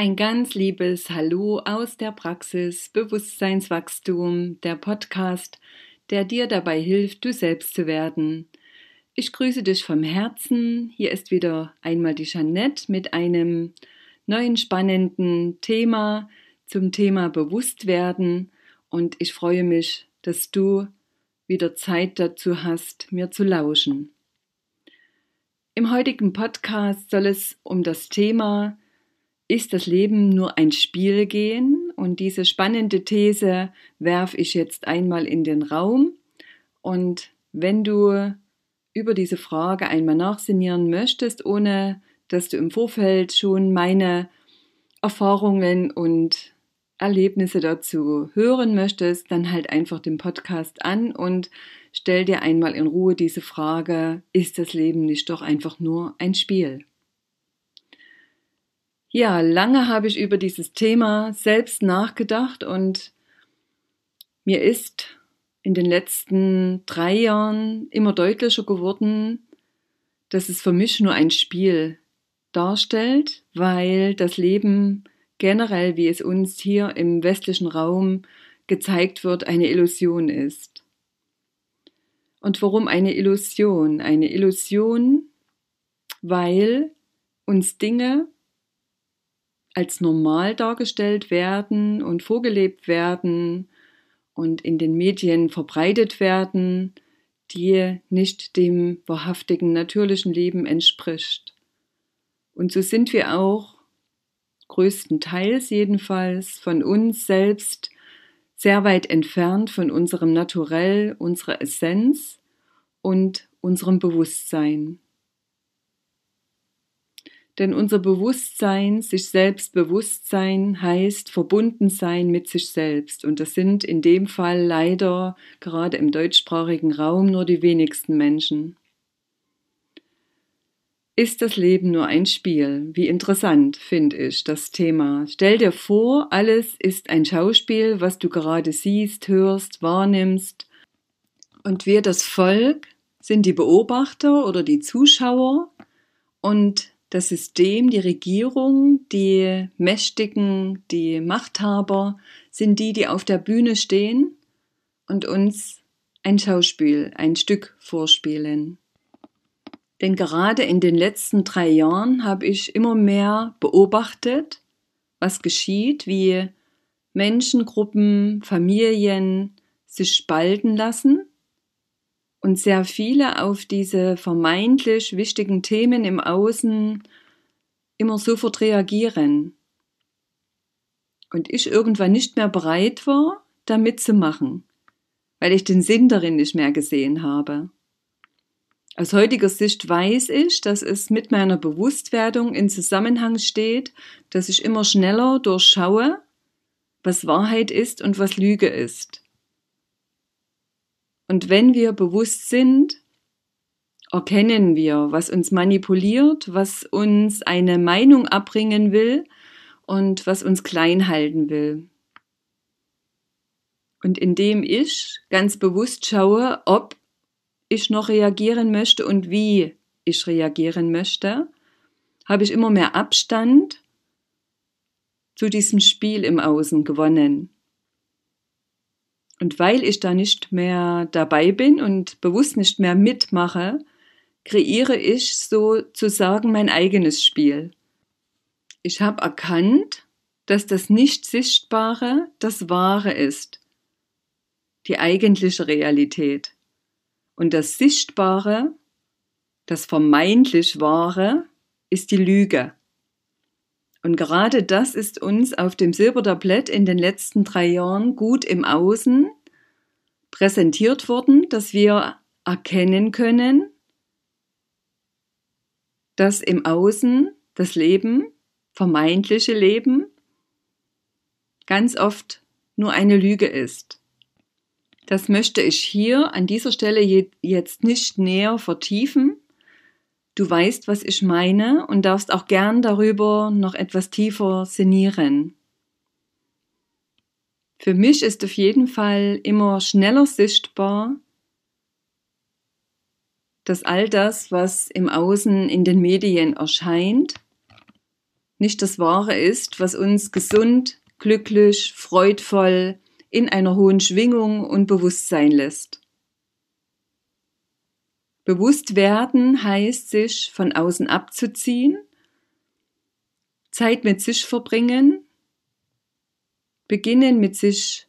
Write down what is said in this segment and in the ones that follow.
Ein ganz liebes Hallo aus der Praxis Bewusstseinswachstum, der Podcast, der dir dabei hilft, du selbst zu werden. Ich grüße dich vom Herzen. Hier ist wieder einmal die Jeanette mit einem neuen spannenden Thema zum Thema Bewusstwerden und ich freue mich, dass du wieder Zeit dazu hast, mir zu lauschen. Im heutigen Podcast soll es um das Thema ist das Leben nur ein Spiel gehen? Und diese spannende These werfe ich jetzt einmal in den Raum. Und wenn du über diese Frage einmal nachsinnieren möchtest, ohne dass du im Vorfeld schon meine Erfahrungen und Erlebnisse dazu hören möchtest, dann halt einfach den Podcast an und stell dir einmal in Ruhe diese Frage, ist das Leben nicht doch einfach nur ein Spiel? Ja, lange habe ich über dieses Thema selbst nachgedacht und mir ist in den letzten drei Jahren immer deutlicher geworden, dass es für mich nur ein Spiel darstellt, weil das Leben generell, wie es uns hier im westlichen Raum gezeigt wird, eine Illusion ist. Und warum eine Illusion? Eine Illusion, weil uns Dinge als normal dargestellt werden und vorgelebt werden und in den Medien verbreitet werden, die nicht dem wahrhaftigen natürlichen Leben entspricht. Und so sind wir auch größtenteils jedenfalls von uns selbst sehr weit entfernt von unserem Naturell, unserer Essenz und unserem Bewusstsein. Denn unser Bewusstsein, sich selbst bewusst sein, heißt verbunden sein mit sich selbst. Und das sind in dem Fall leider gerade im deutschsprachigen Raum nur die wenigsten Menschen. Ist das Leben nur ein Spiel? Wie interessant finde ich das Thema. Stell dir vor, alles ist ein Schauspiel, was du gerade siehst, hörst, wahrnimmst. Und wir, das Volk, sind die Beobachter oder die Zuschauer. Und das System, die Regierung, die Mächtigen, die Machthaber sind die, die auf der Bühne stehen und uns ein Schauspiel, ein Stück vorspielen. Denn gerade in den letzten drei Jahren habe ich immer mehr beobachtet, was geschieht, wie Menschengruppen, Familien sich spalten lassen und sehr viele auf diese vermeintlich wichtigen Themen im Außen immer sofort reagieren. Und ich irgendwann nicht mehr bereit war, da mitzumachen, weil ich den Sinn darin nicht mehr gesehen habe. Aus heutiger Sicht weiß ich, dass es mit meiner Bewusstwerdung in Zusammenhang steht, dass ich immer schneller durchschaue, was Wahrheit ist und was Lüge ist. Und wenn wir bewusst sind, erkennen wir, was uns manipuliert, was uns eine Meinung abbringen will und was uns klein halten will. Und indem ich ganz bewusst schaue, ob ich noch reagieren möchte und wie ich reagieren möchte, habe ich immer mehr Abstand zu diesem Spiel im Außen gewonnen. Und weil ich da nicht mehr dabei bin und bewusst nicht mehr mitmache, kreiere ich sozusagen mein eigenes Spiel. Ich habe erkannt, dass das Nicht-Sichtbare das Wahre ist, die eigentliche Realität. Und das Sichtbare, das vermeintlich Wahre, ist die Lüge. Und gerade das ist uns auf dem Silbertablett in den letzten drei Jahren gut im Außen präsentiert worden, dass wir erkennen können, dass im Außen das Leben, vermeintliche Leben, ganz oft nur eine Lüge ist. Das möchte ich hier an dieser Stelle jetzt nicht näher vertiefen. Du weißt, was ich meine und darfst auch gern darüber noch etwas tiefer sinnieren. Für mich ist auf jeden Fall immer schneller sichtbar, dass all das, was im Außen in den Medien erscheint, nicht das Wahre ist, was uns gesund, glücklich, freudvoll, in einer hohen Schwingung und Bewusstsein lässt. Bewusst werden heißt, sich von außen abzuziehen, Zeit mit sich verbringen, beginnen mit sich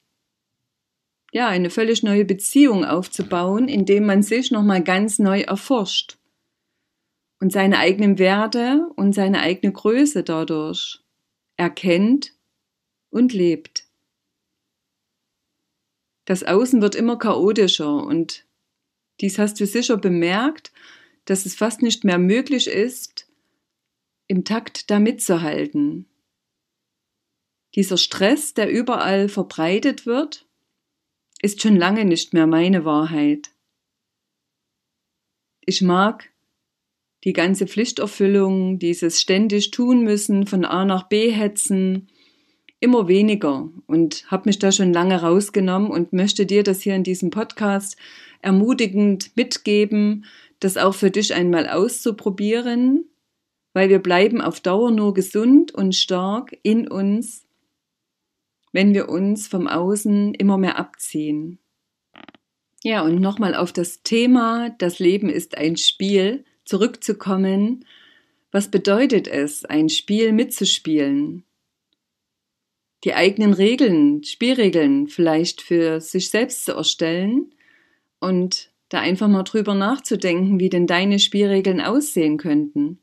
ja, eine völlig neue Beziehung aufzubauen, indem man sich nochmal ganz neu erforscht und seine eigenen Werte und seine eigene Größe dadurch erkennt und lebt. Das Außen wird immer chaotischer und dies hast du sicher bemerkt, dass es fast nicht mehr möglich ist, im Takt da mitzuhalten. Dieser Stress, der überall verbreitet wird, ist schon lange nicht mehr meine Wahrheit. Ich mag die ganze Pflichterfüllung, dieses ständig tun müssen, von A nach B hetzen, immer weniger und habe mich da schon lange rausgenommen und möchte dir das hier in diesem Podcast ermutigend mitgeben, das auch für dich einmal auszuprobieren, weil wir bleiben auf Dauer nur gesund und stark in uns, wenn wir uns vom Außen immer mehr abziehen. Ja, und nochmal auf das Thema, das Leben ist ein Spiel, zurückzukommen. Was bedeutet es, ein Spiel mitzuspielen? Die eigenen Regeln, Spielregeln vielleicht für sich selbst zu erstellen und da einfach mal drüber nachzudenken, wie denn deine Spielregeln aussehen könnten.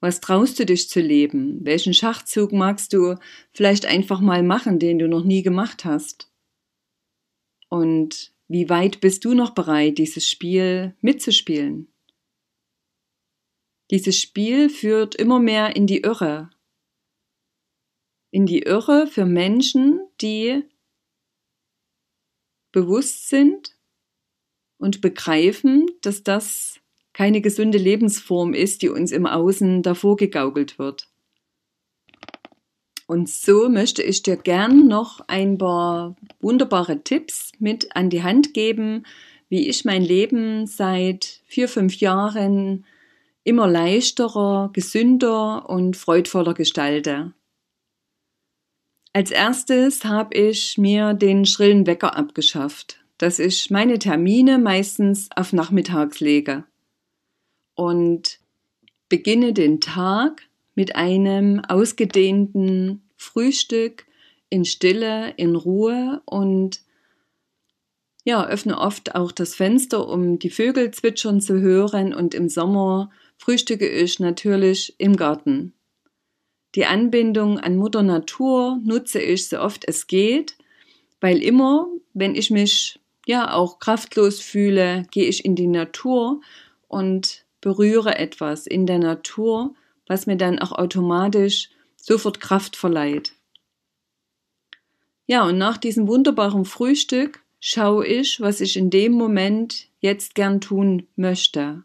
Was traust du dich zu leben? Welchen Schachzug magst du vielleicht einfach mal machen, den du noch nie gemacht hast? Und wie weit bist du noch bereit, dieses Spiel mitzuspielen? Dieses Spiel führt immer mehr in die Irre. In die Irre für Menschen, die bewusst sind und begreifen, dass das keine gesunde Lebensform ist, die uns im Außen davor gegaukelt wird. Und so möchte ich dir gern noch ein paar wunderbare Tipps mit an die Hand geben, wie ich mein Leben seit vier, fünf Jahren immer leichterer, gesünder und freudvoller gestalte. Als erstes habe ich mir den schrillen Wecker abgeschafft, dass ich meine Termine meistens auf nachmittags lege und beginne den Tag mit einem ausgedehnten Frühstück in Stille, in Ruhe und ja, öffne oft auch das Fenster, um die Vögel zwitschern zu hören und im Sommer frühstücke ich natürlich im Garten. Die Anbindung an Mutter Natur nutze ich so oft es geht, weil immer, wenn ich mich ja auch kraftlos fühle, gehe ich in die Natur und berühre etwas in der Natur, was mir dann auch automatisch sofort Kraft verleiht. Ja, und nach diesem wunderbaren Frühstück schaue ich, was ich in dem Moment jetzt gern tun möchte.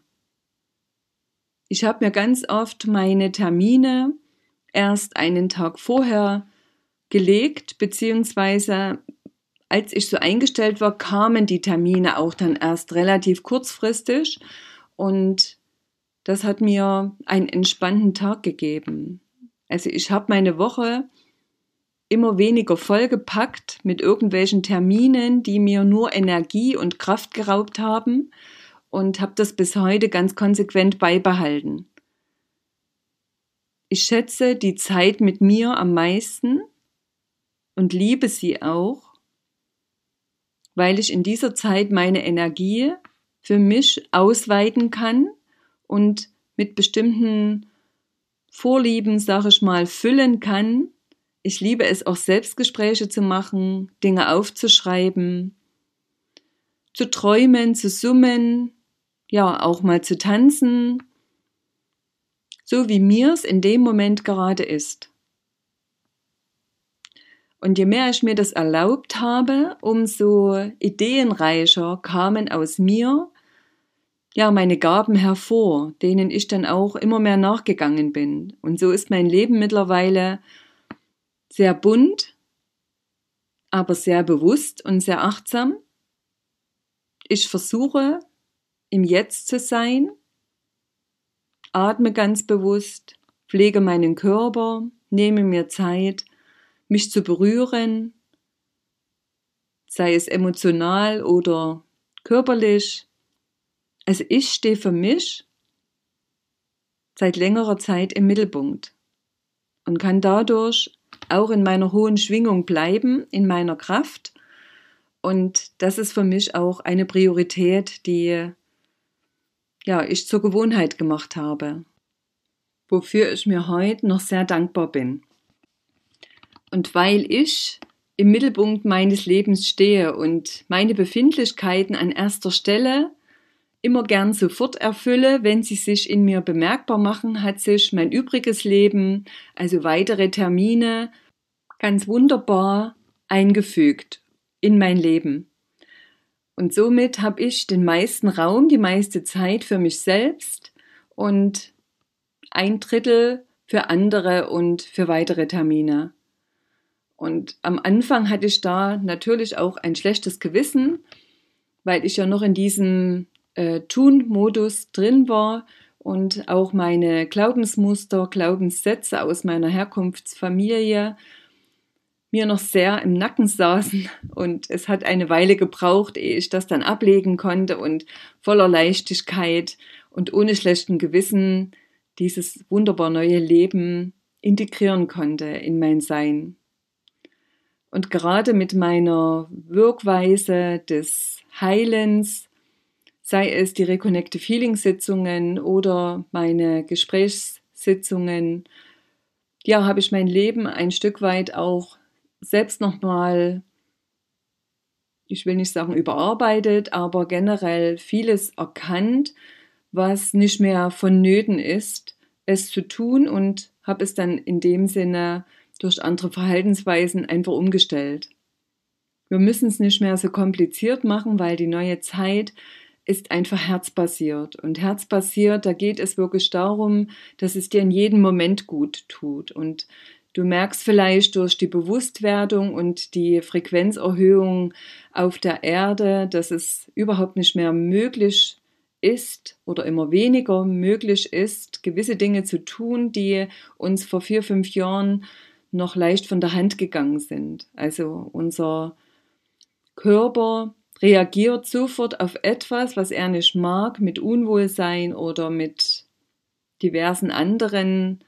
Ich habe mir ganz oft meine Termine erst einen Tag vorher gelegt, beziehungsweise als ich so eingestellt war, kamen die Termine auch dann erst relativ kurzfristig und das hat mir einen entspannten Tag gegeben. Also ich habe meine Woche immer weniger vollgepackt mit irgendwelchen Terminen, die mir nur Energie und Kraft geraubt haben und habe das bis heute ganz konsequent beibehalten. Ich schätze die Zeit mit mir am meisten und liebe sie auch, weil ich in dieser Zeit meine Energie für mich ausweiten kann und mit bestimmten Vorlieben, sag ich mal, füllen kann. Ich liebe es auch Selbstgespräche zu machen, Dinge aufzuschreiben, zu träumen, zu summen, ja, auch mal zu tanzen, so wie mir es in dem Moment gerade ist. Und je mehr ich mir das erlaubt habe, umso ideenreicher kamen aus mir ja meine Gaben hervor, denen ich dann auch immer mehr nachgegangen bin. Und so ist mein Leben mittlerweile sehr bunt, aber sehr bewusst und sehr achtsam. Ich versuche im Jetzt zu sein, atme ganz bewusst, pflege meinen Körper, nehme mir Zeit, mich zu berühren, sei es emotional oder körperlich. Also ich stehe für mich seit längerer Zeit im Mittelpunkt und kann dadurch auch in meiner hohen Schwingung bleiben, in meiner Kraft. Und das ist für mich auch eine Priorität, die ja, ich zur Gewohnheit gemacht habe, wofür ich mir heute noch sehr dankbar bin. Und weil ich im Mittelpunkt meines Lebens stehe und meine Befindlichkeiten an erster Stelle immer gern sofort erfülle, wenn sie sich in mir bemerkbar machen, hat sich mein übriges Leben, also weitere Termine, ganz wunderbar eingefügt in mein Leben. Und somit habe ich den meisten Raum, die meiste Zeit für mich selbst und ein Drittel für andere und für weitere Termine. Und am Anfang hatte ich da natürlich auch ein schlechtes Gewissen, weil ich ja noch in diesem äh, Tun-Modus drin war und auch meine Glaubensmuster, Glaubenssätze aus meiner Herkunftsfamilie mir noch sehr im Nacken saßen und es hat eine Weile gebraucht, ehe ich das dann ablegen konnte und voller Leichtigkeit und ohne schlechten Gewissen dieses wunderbar neue Leben integrieren konnte in mein Sein. Und gerade mit meiner Wirkweise des Heilens, sei es die Reconnective Healing Sitzungen oder meine Gesprächssitzungen, ja, habe ich mein Leben ein Stück weit auch selbst nochmal, ich will nicht sagen überarbeitet, aber generell vieles erkannt, was nicht mehr vonnöten ist, es zu tun und habe es dann in dem Sinne durch andere Verhaltensweisen einfach umgestellt. Wir müssen es nicht mehr so kompliziert machen, weil die neue Zeit ist einfach herzbasiert. Und herzbasiert, da geht es wirklich darum, dass es dir in jedem Moment gut tut. Und Du merkst vielleicht durch die Bewusstwerdung und die Frequenzerhöhung auf der Erde, dass es überhaupt nicht mehr möglich ist oder immer weniger möglich ist, gewisse Dinge zu tun, die uns vor vier, fünf Jahren noch leicht von der Hand gegangen sind. Also unser Körper reagiert sofort auf etwas, was er nicht mag, mit Unwohlsein oder mit diversen anderen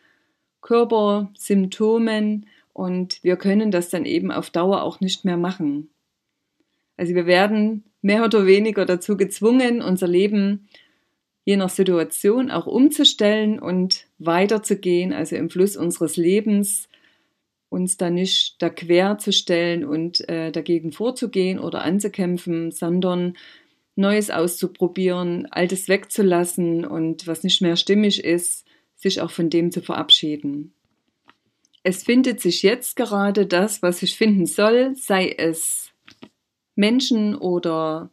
Körpersymptomen und wir können das dann eben auf Dauer auch nicht mehr machen. Also wir werden mehr oder weniger dazu gezwungen, unser Leben je nach Situation auch umzustellen und weiterzugehen, also im Fluss unseres Lebens uns da nicht da quer zu stellen und äh, dagegen vorzugehen oder anzukämpfen, sondern Neues auszuprobieren, Altes wegzulassen und was nicht mehr stimmig ist, sich auch von dem zu verabschieden. Es findet sich jetzt gerade das, was sich finden soll, sei es Menschen oder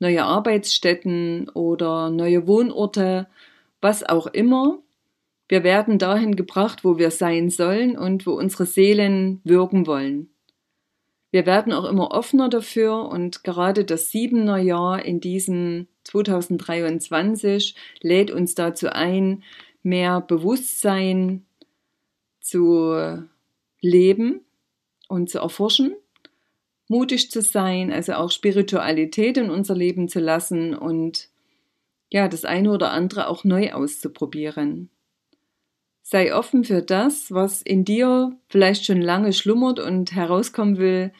neue Arbeitsstätten oder neue Wohnorte, was auch immer. Wir werden dahin gebracht, wo wir sein sollen und wo unsere Seelen wirken wollen. Wir werden auch immer offener dafür und gerade das Siebener Jahr in diesem 2023 lädt uns dazu ein, mehr Bewusstsein zu leben und zu erforschen, mutig zu sein, also auch Spiritualität in unser Leben zu lassen und ja, das eine oder andere auch neu auszuprobieren. Sei offen für das, was in dir vielleicht schon lange schlummert und herauskommen will.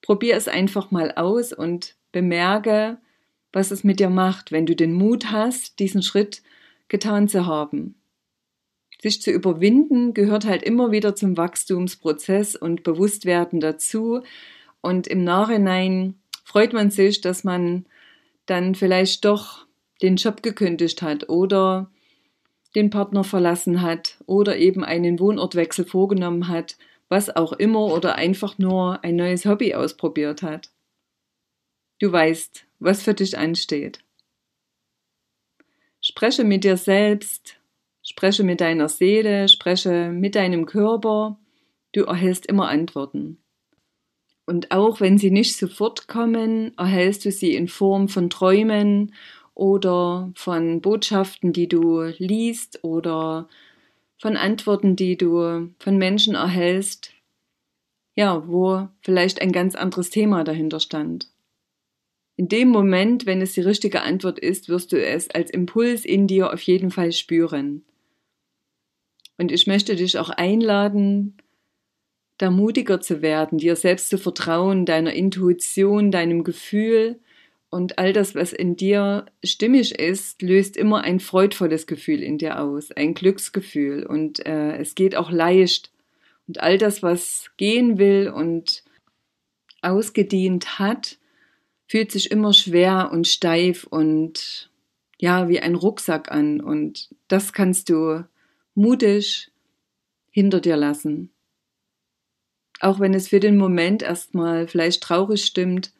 Probier es einfach mal aus und bemerke, was es mit dir macht, wenn du den Mut hast, diesen Schritt getan zu haben. Sich zu überwinden gehört halt immer wieder zum Wachstumsprozess und Bewusstwerden dazu. Und im Nachhinein freut man sich, dass man dann vielleicht doch den Job gekündigt hat oder den Partner verlassen hat oder eben einen Wohnortwechsel vorgenommen hat, was auch immer oder einfach nur ein neues Hobby ausprobiert hat. Du weißt, was für dich ansteht. Spreche mit dir selbst, spreche mit deiner Seele, spreche mit deinem Körper. Du erhältst immer Antworten. Und auch wenn sie nicht sofort kommen, erhältst du sie in Form von Träumen oder von Botschaften, die du liest oder von Antworten, die du von Menschen erhältst, ja, wo vielleicht ein ganz anderes Thema dahinter stand. In dem Moment, wenn es die richtige Antwort ist, wirst du es als Impuls in dir auf jeden Fall spüren. Und ich möchte dich auch einladen, da mutiger zu werden, dir selbst zu vertrauen, deiner Intuition, deinem Gefühl und all das, was in dir stimmig ist, löst immer ein freudvolles Gefühl in dir aus, ein Glücksgefühl und äh, es geht auch leicht. Und all das, was gehen will und ausgedient hat, fühlt sich immer schwer und steif und ja, wie ein Rucksack an. Und das kannst du mutig hinter dir lassen. Auch wenn es für den Moment erstmal vielleicht traurig stimmt,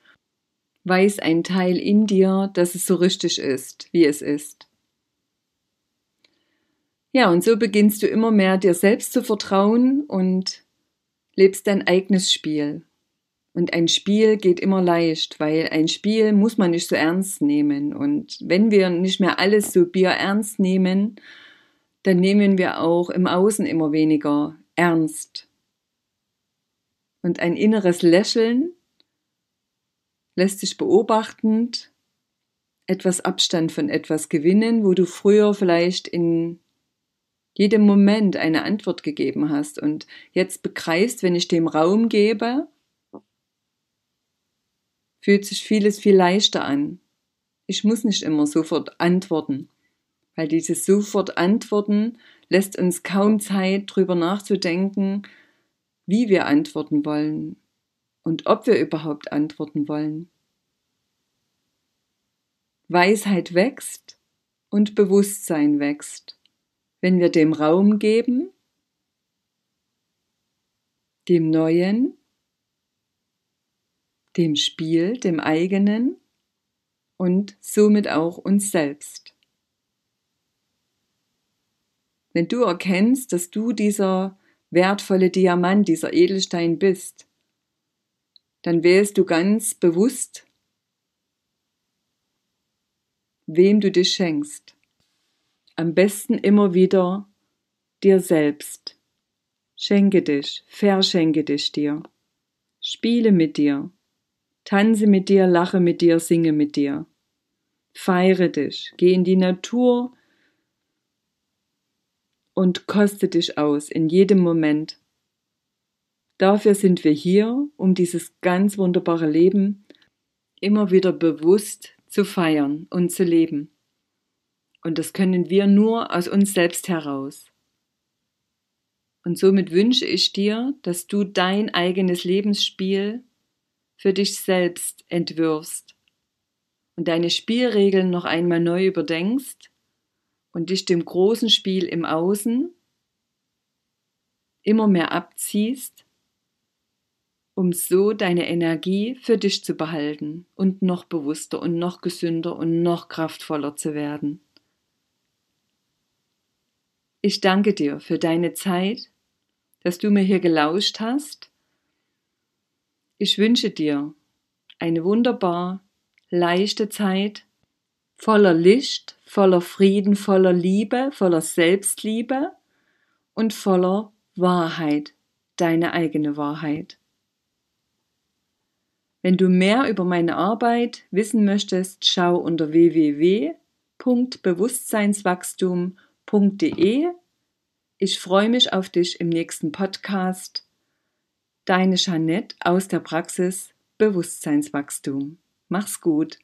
weiß ein Teil in dir, dass es so richtig ist, wie es ist. Ja, und so beginnst du immer mehr dir selbst zu vertrauen und lebst dein eigenes Spiel. Und ein Spiel geht immer leicht, weil ein Spiel muss man nicht so ernst nehmen. Und wenn wir nicht mehr alles so bier ernst nehmen, dann nehmen wir auch im Außen immer weniger ernst. Und ein inneres Lächeln lässt sich beobachtend etwas Abstand von etwas gewinnen, wo du früher vielleicht in jedem Moment eine Antwort gegeben hast und jetzt begreifst, wenn ich dem Raum gebe, fühlt sich vieles viel leichter an. Ich muss nicht immer sofort antworten, weil dieses sofort antworten lässt uns kaum Zeit, drüber nachzudenken, wie wir antworten wollen und ob wir überhaupt antworten wollen. Weisheit wächst und Bewusstsein wächst, wenn wir dem Raum geben, dem Neuen, dem Spiel, dem eigenen und somit auch uns selbst. Wenn du erkennst, dass du dieser wertvolle Diamant, dieser Edelstein bist, dann wählst du ganz bewusst, wem du dich schenkst. Am besten immer wieder dir selbst. Schenke dich, verschenke dich dir. Spiele mit dir. Tanze mit dir, lache mit dir, singe mit dir. Feiere dich, geh in die Natur und koste dich aus in jedem Moment. Dafür sind wir hier, um dieses ganz wunderbare Leben immer wieder bewusst zu feiern und zu leben. Und das können wir nur aus uns selbst heraus. Und somit wünsche ich dir, dass du dein eigenes Lebensspiel für dich selbst entwirfst und deine Spielregeln noch einmal neu überdenkst und dich dem großen Spiel im Außen immer mehr abziehst, um so deine Energie für dich zu behalten und noch bewusster und noch gesünder und noch kraftvoller zu werden. Ich danke dir für deine Zeit, dass du mir hier gelauscht hast ich wünsche dir eine wunderbar leichte Zeit, voller Licht, voller Frieden, voller Liebe, voller Selbstliebe und voller Wahrheit, deine eigene Wahrheit. Wenn du mehr über meine Arbeit wissen möchtest, schau unter www.bewusstseinswachstum.de. Ich freue mich auf dich im nächsten Podcast. Deine Jeanette aus der Praxis Bewusstseinswachstum. Mach's gut.